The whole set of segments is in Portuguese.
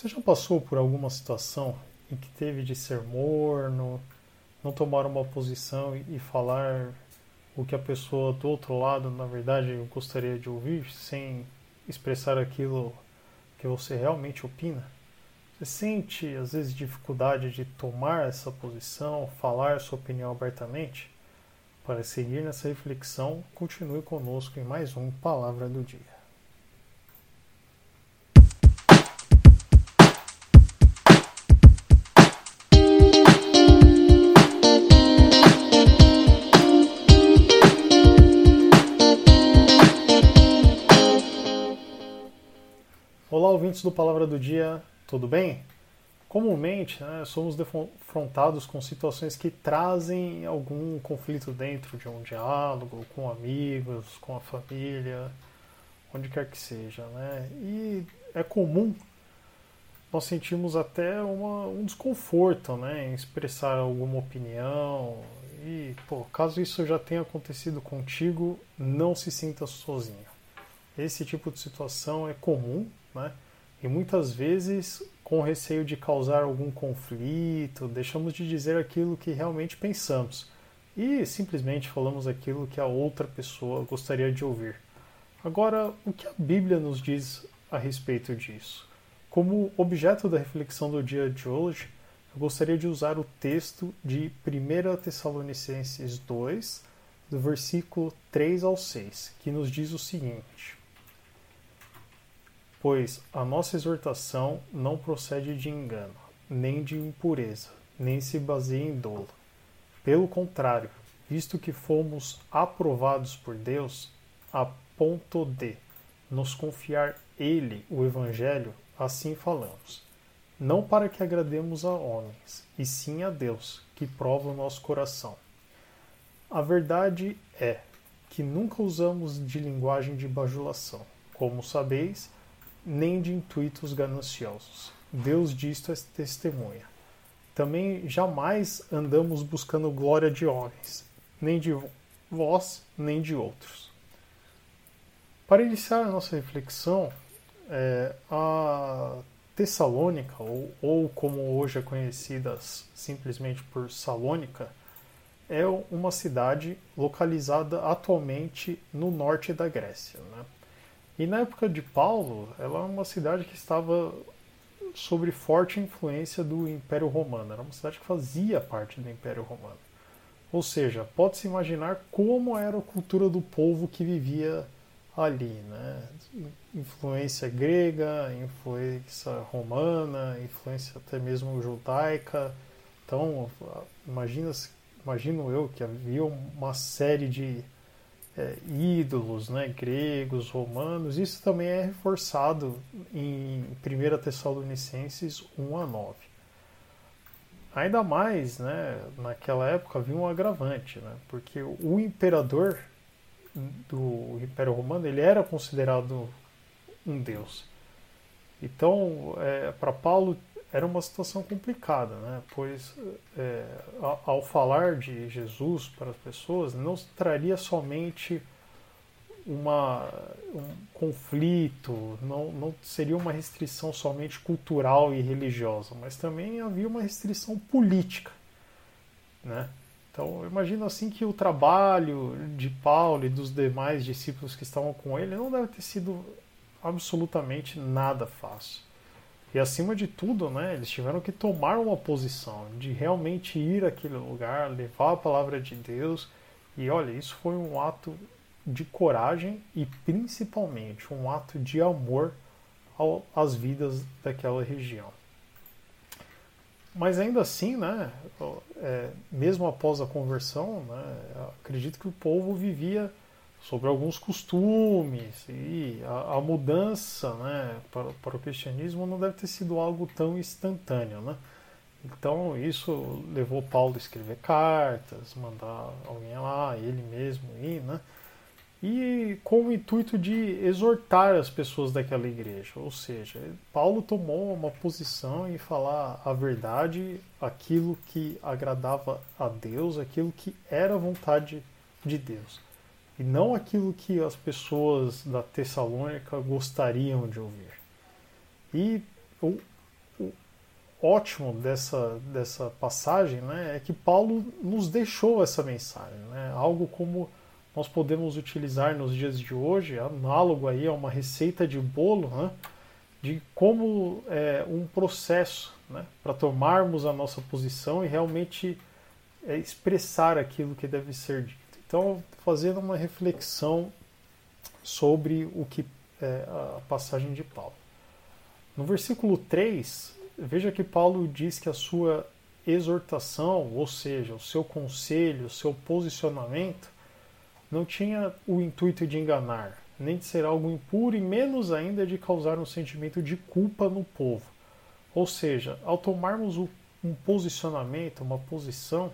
Você já passou por alguma situação em que teve de ser morno, não tomar uma posição e falar o que a pessoa do outro lado, na verdade, gostaria de ouvir, sem expressar aquilo que você realmente opina? Você sente, às vezes, dificuldade de tomar essa posição, falar sua opinião abertamente? Para seguir nessa reflexão, continue conosco em mais um Palavra do Dia. Ouvintes do Palavra do Dia, tudo bem? Comumente, né, somos defrontados com situações que trazem algum conflito dentro de um diálogo, com amigos, com a família, onde quer que seja. Né? E é comum nós sentimos até uma, um desconforto né, em expressar alguma opinião. E, pô, caso isso já tenha acontecido contigo, não se sinta sozinho. Esse tipo de situação é comum né? E muitas vezes, com receio de causar algum conflito, deixamos de dizer aquilo que realmente pensamos e simplesmente falamos aquilo que a outra pessoa gostaria de ouvir. Agora, o que a Bíblia nos diz a respeito disso? Como objeto da reflexão do dia de hoje, eu gostaria de usar o texto de 1 Tessalonicenses 2, do versículo 3 ao 6, que nos diz o seguinte: Pois a nossa exortação não procede de engano, nem de impureza, nem se baseia em dolo. Pelo contrário, visto que fomos aprovados por Deus, a ponto de nos confiar Ele o Evangelho, assim falamos. Não para que agrademos a homens, e sim a Deus, que prova o nosso coração. A verdade é que nunca usamos de linguagem de bajulação. Como sabeis, nem de intuitos gananciosos. Deus disto é testemunha. Também jamais andamos buscando glória de homens, nem de vós, nem de outros. Para iniciar a nossa reflexão, é, a Tessalônica, ou, ou como hoje é conhecida simplesmente por Salônica, é uma cidade localizada atualmente no norte da Grécia. Né? E na época de Paulo, ela é uma cidade que estava sob forte influência do Império Romano. Era uma cidade que fazia parte do Império Romano. Ou seja, pode-se imaginar como era a cultura do povo que vivia ali, né? Influência grega, influência romana, influência até mesmo judaica. Então, imagina, imagino eu que havia uma série de é, ídolos né, gregos, romanos, isso também é reforçado em 1 Tessalonicenses 1 a 9. Ainda mais, né, naquela época havia um agravante, né, porque o imperador do Império Romano ele era considerado um deus. Então, é, para Paulo era uma situação complicada, né? pois é, ao falar de Jesus para as pessoas, não traria somente uma, um conflito, não, não seria uma restrição somente cultural e religiosa, mas também havia uma restrição política. Né? Então, eu imagino assim que o trabalho de Paulo e dos demais discípulos que estavam com ele não deve ter sido absolutamente nada fácil. E acima de tudo, né, eles tiveram que tomar uma posição de realmente ir àquele lugar, levar a palavra de Deus. E olha, isso foi um ato de coragem e principalmente um ato de amor ao, às vidas daquela região. Mas ainda assim, né, é, mesmo após a conversão, né, acredito que o povo vivia sobre alguns costumes e a, a mudança né, para, para, o cristianismo não deve ter sido algo tão instantâneo. Né? Então isso levou Paulo a escrever cartas, mandar alguém lá, ele mesmo ir, né? e com o intuito de exortar as pessoas daquela igreja. Ou seja, Paulo tomou uma posição em falar a verdade, aquilo que agradava a Deus, aquilo que era vontade de Deus e não aquilo que as pessoas da Tessalônica gostariam de ouvir. E ótimo dessa, dessa passagem né, é que Paulo nos deixou essa mensagem, né, algo como nós podemos utilizar nos dias de hoje, análogo aí a uma receita de bolo, né, de como é, um processo né, para tomarmos a nossa posição e realmente é, expressar aquilo que deve ser dito. Então, fazendo uma reflexão sobre o que é a passagem de Paulo. No versículo 3, veja que Paulo diz que a sua exortação, ou seja, o seu conselho, o seu posicionamento, não tinha o intuito de enganar, nem de ser algo impuro e menos ainda de causar um sentimento de culpa no povo. Ou seja, ao tomarmos um posicionamento, uma posição,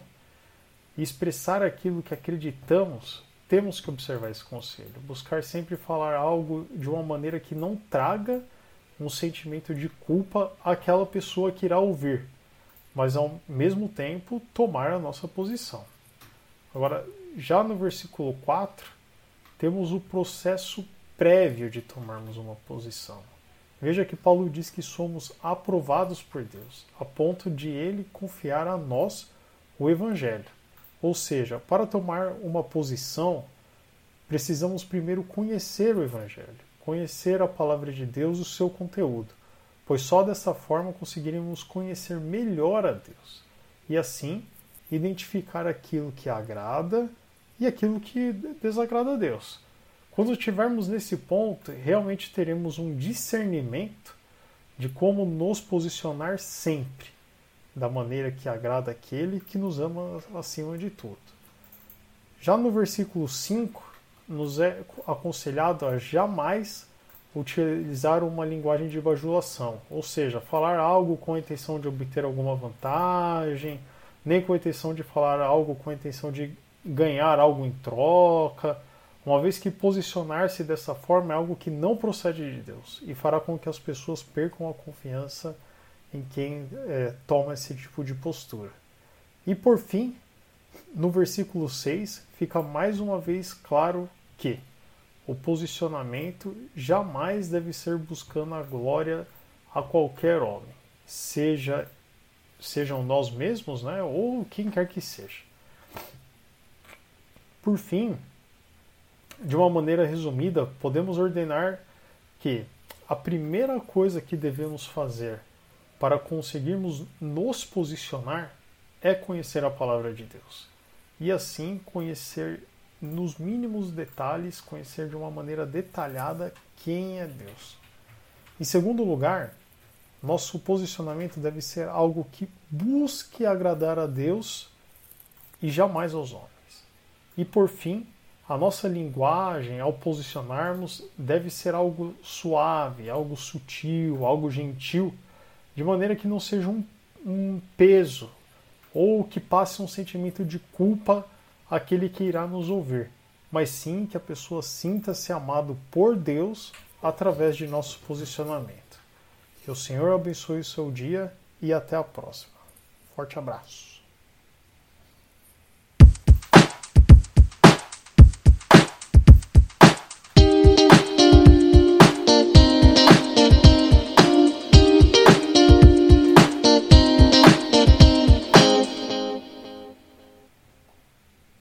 e expressar aquilo que acreditamos, temos que observar esse conselho. Buscar sempre falar algo de uma maneira que não traga um sentimento de culpa àquela pessoa que irá ouvir, mas ao mesmo tempo tomar a nossa posição. Agora, já no versículo 4, temos o processo prévio de tomarmos uma posição. Veja que Paulo diz que somos aprovados por Deus, a ponto de ele confiar a nós o Evangelho. Ou seja, para tomar uma posição, precisamos primeiro conhecer o Evangelho, conhecer a palavra de Deus, o seu conteúdo, pois só dessa forma conseguiremos conhecer melhor a Deus e assim identificar aquilo que agrada e aquilo que desagrada a Deus. Quando estivermos nesse ponto, realmente teremos um discernimento de como nos posicionar sempre da maneira que agrada aquele que nos ama acima de tudo. Já no versículo 5, nos é aconselhado a jamais utilizar uma linguagem de bajulação, ou seja, falar algo com a intenção de obter alguma vantagem, nem com a intenção de falar algo com a intenção de ganhar algo em troca, uma vez que posicionar-se dessa forma é algo que não procede de Deus e fará com que as pessoas percam a confiança em quem é, toma esse tipo de postura. E por fim, no versículo 6, fica mais uma vez claro que o posicionamento jamais deve ser buscando a glória a qualquer homem, seja sejam nós mesmos, né, ou quem quer que seja. Por fim, de uma maneira resumida, podemos ordenar que a primeira coisa que devemos fazer para conseguirmos nos posicionar é conhecer a palavra de Deus. E assim conhecer nos mínimos detalhes, conhecer de uma maneira detalhada quem é Deus. Em segundo lugar, nosso posicionamento deve ser algo que busque agradar a Deus e jamais aos homens. E por fim, a nossa linguagem ao posicionarmos deve ser algo suave, algo sutil, algo gentil de maneira que não seja um, um peso ou que passe um sentimento de culpa àquele que irá nos ouvir, mas sim que a pessoa sinta-se amado por Deus através de nosso posicionamento. Que o Senhor abençoe o seu dia e até a próxima. Forte abraço.